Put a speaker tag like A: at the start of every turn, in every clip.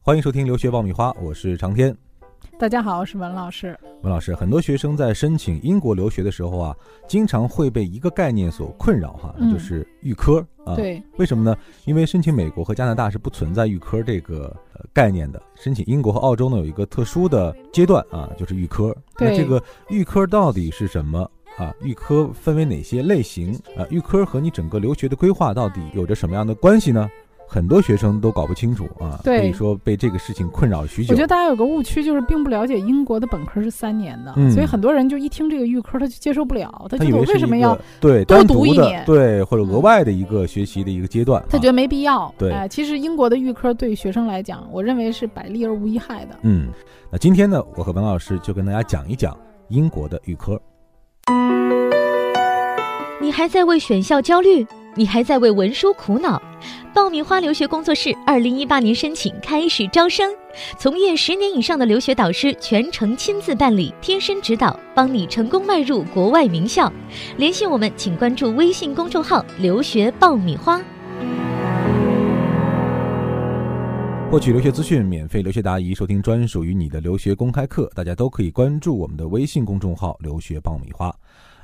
A: 欢迎收听留学爆米花，我是长天。
B: 大家好，我是文老师。
A: 文老师，很多学生在申请英国留学的时候啊，经常会被一个概念所困扰哈，那就是预科啊。
B: 对，
A: 为什么呢？因为申请美国和加拿大是不存在预科这个呃概念的。申请英国和澳洲呢，有一个特殊的阶段啊，就是预科。那这个预科到底是什么啊？预科分为哪些类型啊？预科和你整个留学的规划到底有着什么样的关系呢？很多学生都搞不清楚啊，可以说被这个事情困扰许久。
B: 我觉得大家有个误区，就是并不了解英国的本科是三年的，所以很多人就一听这个预科他就接受不了，
A: 他
B: 觉得我为什么要
A: 对
B: 多读一年，
A: 对或者额外的一个学习的一个阶段，
B: 他觉得没必要。
A: 对，
B: 其实英国的预科对学生来讲，我认为是百利而无一害的。
A: 嗯，那今天呢，我和文老师就跟大家讲一讲英国的预科。
C: 你还在为选校焦虑？你还在为文书苦恼？爆米花留学工作室二零一八年申请开始招生，从业十年以上的留学导师全程亲自办理，贴身指导，帮你成功迈入国外名校。联系我们，请关注微信公众号“留学爆米花”，
A: 获取留学资讯，免费留学答疑，收听专属于你的留学公开课。大家都可以关注我们的微信公众号“留学爆米花”。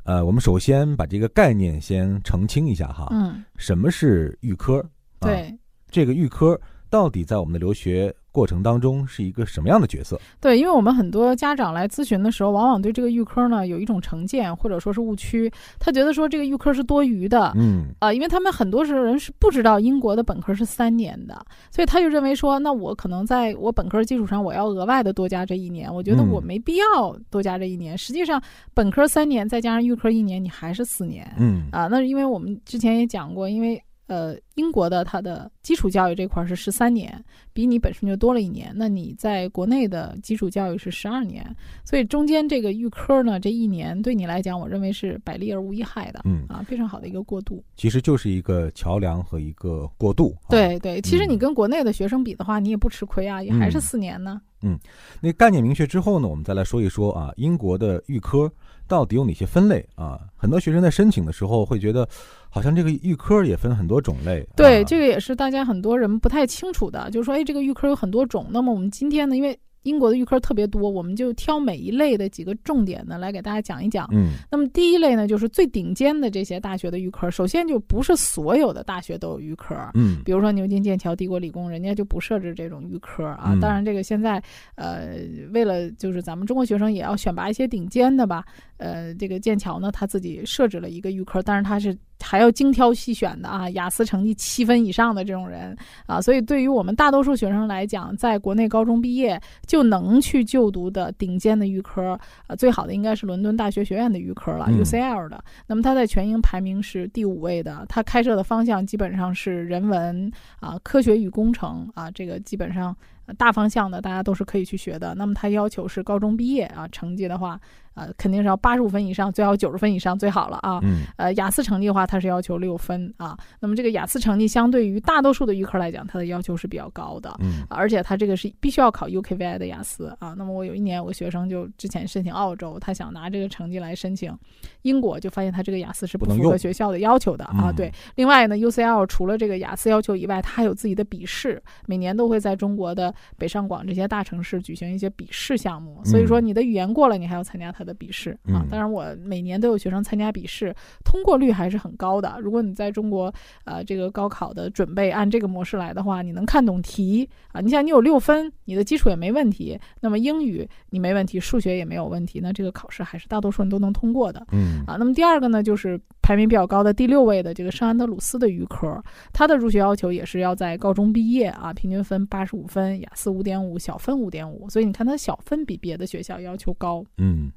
A: 呃，我们首先把这个概念先澄清一下哈。
B: 嗯，
A: 什么是预科？
B: 对，
A: 这个预科到底在我们的留学过程当中是一个什么样的角色？
B: 对，因为我们很多家长来咨询的时候，往往对这个预科呢有一种成见或者说是误区，他觉得说这个预科是多余的，
A: 嗯
B: 啊，因为他们很多时候人是不知道英国的本科是三年的，所以他就认为说，那我可能在我本科基础上，我要额外的多加这一年，我觉得我没必要多加这一年。实际上，本科三年再加上预科一年，你还是四年，
A: 嗯
B: 啊，那是因为我们之前也讲过，因为。呃，英国的它的基础教育这块是十三年，比你本身就多了一年。那你在国内的基础教育是十二年，所以中间这个预科呢，这一年对你来讲，我认为是百利而无一害的，
A: 嗯
B: 啊，非常好的一个过渡。
A: 其实就是一个桥梁和一个过渡。
B: 对对，其实你跟国内的学生比的话，你也不吃亏啊，也还是四年呢。
A: 嗯，嗯那概念明确之后呢，我们再来说一说啊，英国的预科到底有哪些分类啊？很多学生在申请的时候会觉得，好像这个预科也分很多种类。
B: 对，这个也是大家很多人不太清楚的，就是说，哎，这个预科有很多种。那么我们今天呢，因为英国的预科特别多，我们就挑每一类的几个重点呢来给大家讲一讲。
A: 嗯，
B: 那么第一类呢，就是最顶尖的这些大学的预科。首先就不是所有的大学都有预科。
A: 嗯，
B: 比如说牛津、剑桥、帝国理工，人家就不设置这种预科啊。当然，这个现在呃，为了就是咱们中国学生也要选拔一些顶尖的吧。呃，这个剑桥呢，他自己设置了一个预科，但是他是还要精挑细选的啊，雅思成绩七分以上的这种人啊。所以对于我们大多数学生来讲，在国内高中毕业就能去就读的顶尖的预科，呃，最好的应该是伦敦大学学院的预科了，UCL 的。那么它在全英排名是第五位的，它开设的方向基本上是人文啊、科学与工程啊，这个基本上大方向的大家都是可以去学的。那么它要求是高中毕业啊，成绩的话。呃，肯定是要八十五分以上，最好九十分以上最好了啊。
A: 嗯。
B: 呃，雅思成绩的话，它是要求六分啊。那么这个雅思成绩相对于大多数的预科来讲，它的要求是比较高的。
A: 嗯。
B: 而且它这个是必须要考 UKVI 的雅思啊。那么我有一年，我学生就之前申请澳洲，他想拿这个成绩来申请英国，就发现他这个雅思是不符合学校的要求的啊。对。另外呢，UCL 除了这个雅思要求以外，它还有自己的笔试，每年都会在中国的北上广这些大城市举行一些笔试项目。所以说你的语言过了，你还要参加他的笔试啊。当然，我每年都有学生参加笔试，通过率还是很高的。如果你在中国，呃，这个高考的准备按这个模式来的话，你能看懂题啊？你想，你有六分，你的基础也没问题，那么英语你没问题，数学也没有问题，那这个考试还是大多数人都能通过的。
A: 嗯
B: 啊，那么第二个呢，就是排名比较高的第六位的这个圣安德鲁斯的预科，它的入学要求也是要在高中毕业啊，平均分八十五分，雅思五点五，小分五点五，所以你看它小分比别的学校要求高。
A: 嗯。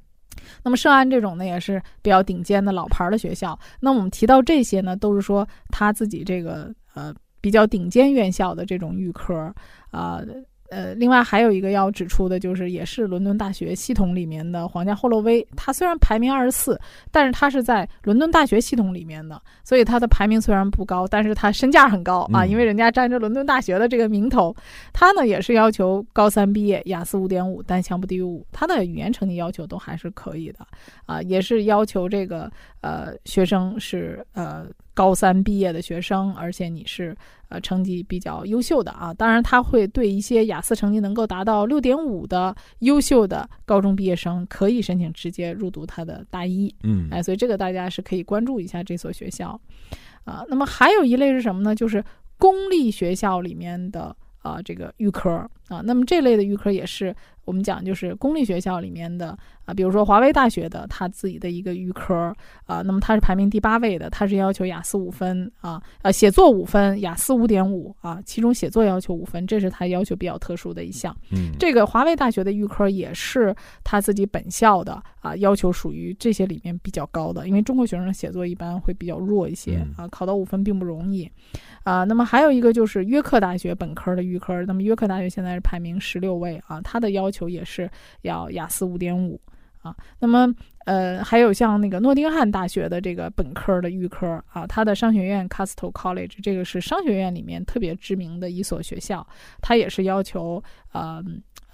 B: 那么圣安这种呢，也是比较顶尖的老牌的学校。那我们提到这些呢，都是说他自己这个呃比较顶尖院校的这种预科啊。呃，另外还有一个要指出的，就是也是伦敦大学系统里面的皇家霍洛威，它虽然排名二十四，但是它是在伦敦大学系统里面的，所以它的排名虽然不高，但是它身价很高啊，因为人家沾着伦敦大学的这个名头。它呢也是要求高三毕业，雅思五点五，单项不低于五，它的语言成绩要求都还是可以的啊，也是要求这个呃学生是呃。高三毕业的学生，而且你是呃成绩比较优秀的啊。当然，他会对一些雅思成绩能够达到六点五的优秀的高中毕业生，可以申请直接入读他的大一。
A: 嗯，
B: 哎，所以这个大家是可以关注一下这所学校啊。那么还有一类是什么呢？就是公立学校里面的啊这个预科啊。那么这类的预科也是。我们讲就是公立学校里面的啊，比如说华威大学的他自己的一个预科啊，那么它是排名第八位的，它是要求雅思五分啊，呃，写作五分，雅思五点五啊，其中写作要求五分，这是它要求比较特殊的一项。
A: 嗯，
B: 这个华威大学的预科也是他自己本校的啊，要求属于这些里面比较高的，因为中国学生写作一般会比较弱一些啊，考到五分并不容易啊。那么还有一个就是约克大学本科的预科，那么约克大学现在是排名十六位啊，它的要求。求也是要雅思五点五啊，那么呃还有像那个诺丁汉大学的这个本科的预科啊，它的商学院 Castle College 这个是商学院里面特别知名的一所学校，它也是要求呃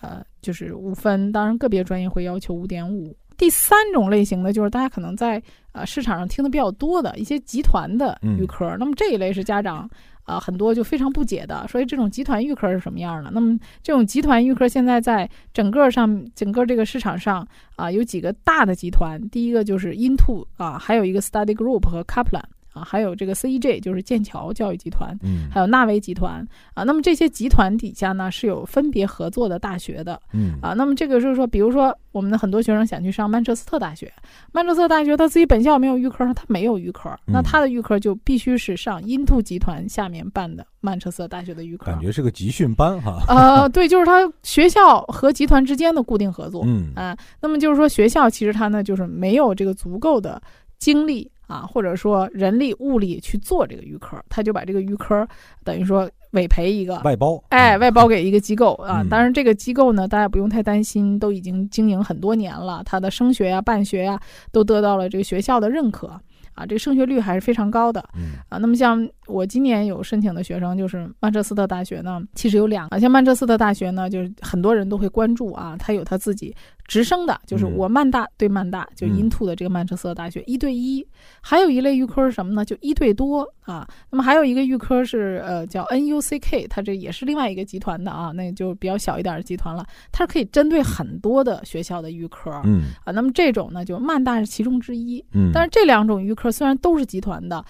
B: 呃就是五分，当然个别专业会要求五点五。第三种类型的就是大家可能在呃市场上听的比较多的一些集团的预科，那么这一类是家长。啊，很多就非常不解的，所以这种集团预科是什么样的？那么这种集团预科现在在整个上整个这个市场上啊，有几个大的集团，第一个就是 Into 啊，还有一个 Study Group 和 Kaplan。啊，还有这个 CEJ 就是剑桥教育集团，
A: 嗯，
B: 还有纳威集团啊。那么这些集团底下呢是有分别合作的大学的，
A: 嗯
B: 啊。那么这个就是说，比如说我们的很多学生想去上曼彻斯特大学，曼彻斯特大学他自己本校没有预科，他没有预科，那他的预科就必须是上因兔集团下面办的曼彻斯特大学的预科，
A: 感觉是个集训班哈。
B: 呃，对，就是他学校和集团之间的固定合作，
A: 嗯
B: 啊。那么就是说学校其实他呢就是没有这个足够的精力。啊，或者说人力物力去做这个预科，他就把这个预科等于说委培一个
A: 外包，
B: 哎，外包给一个机构啊。当然，这个机构呢，大家不用太担心，都已经经营很多年了，它的升学呀、办学呀，都得到了这个学校的认可啊。这个升学率还是非常高的，啊。那么像我今年有申请的学生，就是曼彻斯特大学呢，其实有两个，像曼彻斯特大学呢，就是很多人都会关注啊，它有它自己。直升的，就是我曼大对曼大，就 Into 的这个曼彻斯特大学一对一，还有一类预科是什么呢？就一对多啊。那么还有一个预科是呃叫 NUCK，它这也是另外一个集团的啊，那就比较小一点的集团了。它是可以针对很多的学校的预科，
A: 嗯
B: 啊。那么这种呢，就曼大是其中之一，
A: 嗯。
B: 但是这两种预科虽然都是集团的，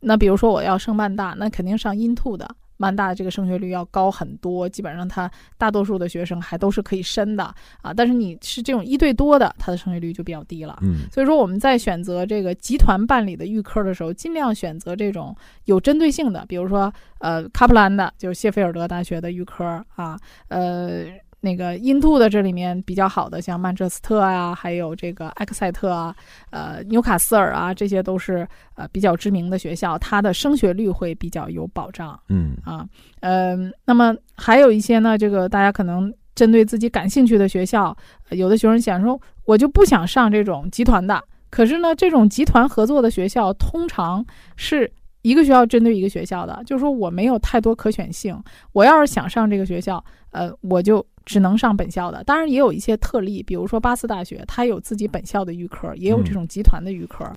B: 那比如说我要升曼大，那肯定上 Into 的。曼大的这个升学率要高很多，基本上它大多数的学生还都是可以升的啊。但是你是这种一对多的，它的升学率就比较低了。
A: 嗯，
B: 所以说我们在选择这个集团办理的预科的时候，尽量选择这种有针对性的，比如说呃，卡普兰的，就是谢菲尔德大学的预科啊，呃。那个印度的这里面比较好的，像曼彻斯特啊，还有这个埃克塞特啊，呃，纽卡斯尔啊，这些都是呃比较知名的学校，它的升学率会比较有保障。
A: 嗯
B: 啊，嗯，那么还有一些呢，这个大家可能针对自己感兴趣的学校，有的学生想说，我就不想上这种集团的，可是呢，这种集团合作的学校通常是一个学校针对一个学校的，就是说我没有太多可选性，我要是想上这个学校，呃，我就。只能上本校的，当然也有一些特例，比如说巴斯大学，它有自己本校的预科，也有这种集团的预科。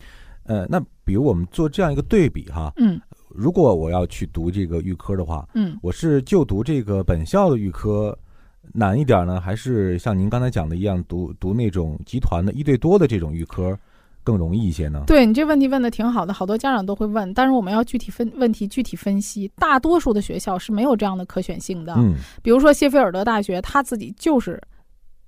A: 呃，那比如我们做这样一个对比哈，
B: 嗯，
A: 如果我要去读这个预科的话，
B: 嗯，
A: 我是就读这个本校的预科难一点呢，还是像您刚才讲的一样，读读那种集团的一对多的这种预科？更容易一些呢？
B: 对你这问题问的挺好的，好多家长都会问，但是我们要具体分问题具体分析。大多数的学校是没有这样的可选性的，
A: 嗯，
B: 比如说谢菲尔德大学，它自己就是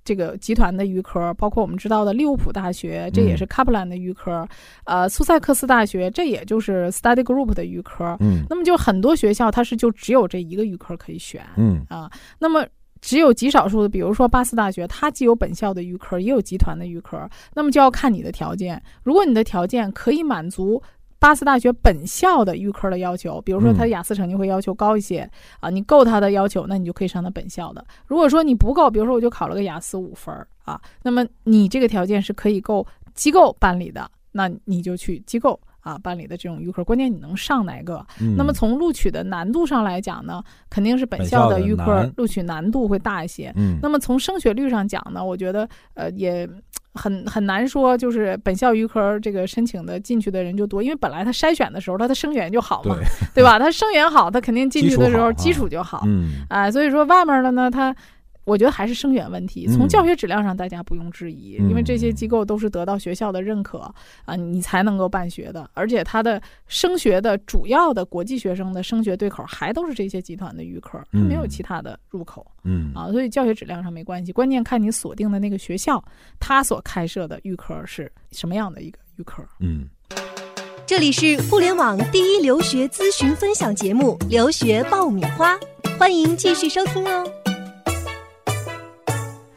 B: 这个集团的预科，包括我们知道的利物浦大学，这也是卡普兰的预科，呃，苏塞克斯大学，这也就是 Study Group 的预科，
A: 嗯，
B: 那么就很多学校它是就只有这一个预科可以选，
A: 嗯
B: 啊，那么。只有极少数的，比如说巴斯大学，它既有本校的预科，也有集团的预科，那么就要看你的条件。如果你的条件可以满足巴斯大学本校的预科的要求，比如说他的雅思成绩会要求高一些啊，你够他的要求，那你就可以上他本校的。如果说你不够，比如说我就考了个雅思五分啊，那么你这个条件是可以够机构办理的，那你就去机构。啊，办理的这种预科，关键你能上哪个？那么从录取的难度上来讲呢，肯定是本校的预科录取难度会大一些。
A: 嗯，
B: 那么从升学率上讲呢，我觉得呃也很很难说，就是本校预科这个申请的进去的人就多，因为本来他筛选的时候他的生源就好嘛，对吧？他生源好，他肯定进去的时候基础就好，
A: 嗯，
B: 啊，所以说外面的呢，他。我觉得还是生源问题，从教学质量上大家不用质疑，因为这些机构都是得到学校的认可啊，你才能够办学的。而且它的升学的主要的国际学生的升学对口还都是这些集团的预科，它没有其他的入口。
A: 嗯
B: 啊，所以教学质量上没关系，关键看你锁定的那个学校，它所开设的预科是什么样的一个预科。
A: 嗯，
D: 这里是互联网第一留学咨询分享节目《留学爆米花》，欢迎继续收听哦。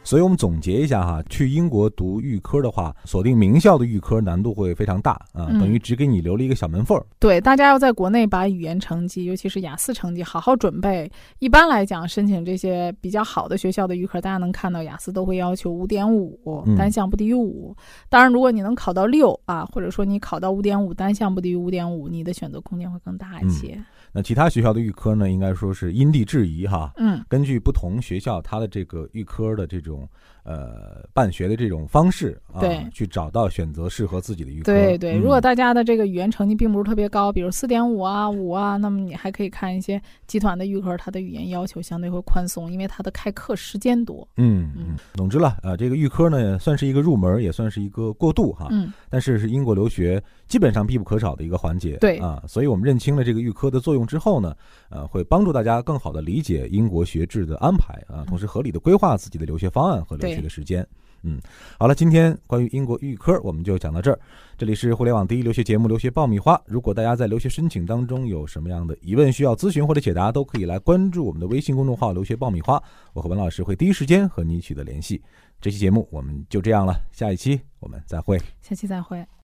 A: 所以我们总结一下哈，去英国读预科的话，锁定名校的预科难度会非常大啊，等于只给你留了一个小门缝儿。
B: 对，大家要在国内把语言成绩，尤其是雅思成绩好好准备。一般来讲，申请这些比较好的学校的预科，大家能看到雅思都会要求五点五，单项不低于五。当然，如果你能考到六啊，或者说你考到五点五，单项不低于五点五，你的选择空间会更大一些。
A: 那其他学校的预科呢，应该说是因地制宜哈。
B: 嗯，
A: 根据不同学校它的这个预科的这种呃办学的这种方式啊，去找到选择适合自己的预科。
B: 对对，如果大家的这个语言成绩并不是特别高，比如四点五啊、五啊，那么你还可以看一些集团的预科，它的语言要求相对会宽松，因为它的开课时间多。
A: 嗯嗯，总之了，呃，这个预科呢，算是一个入门，也算是一个过渡哈。
B: 嗯。
A: 但是是英国留学基本上必不可少的一个环节。
B: 对
A: 啊，所以我们认清了这个预科的作用之后呢。呃，会帮助大家更好的理解英国学制的安排啊，同时合理的规划自己的留学方案和留学的时间。嗯，好了，今天关于英国预科我们就讲到这儿。这里是互联网第一留学节目《留学爆米花》。如果大家在留学申请当中有什么样的疑问需要咨询或者解答，都可以来关注我们的微信公众号“留学爆米花”，我和文老师会第一时间和你取得联系。这期节目我们就这样了，下一期我们再会。
B: 下期再会。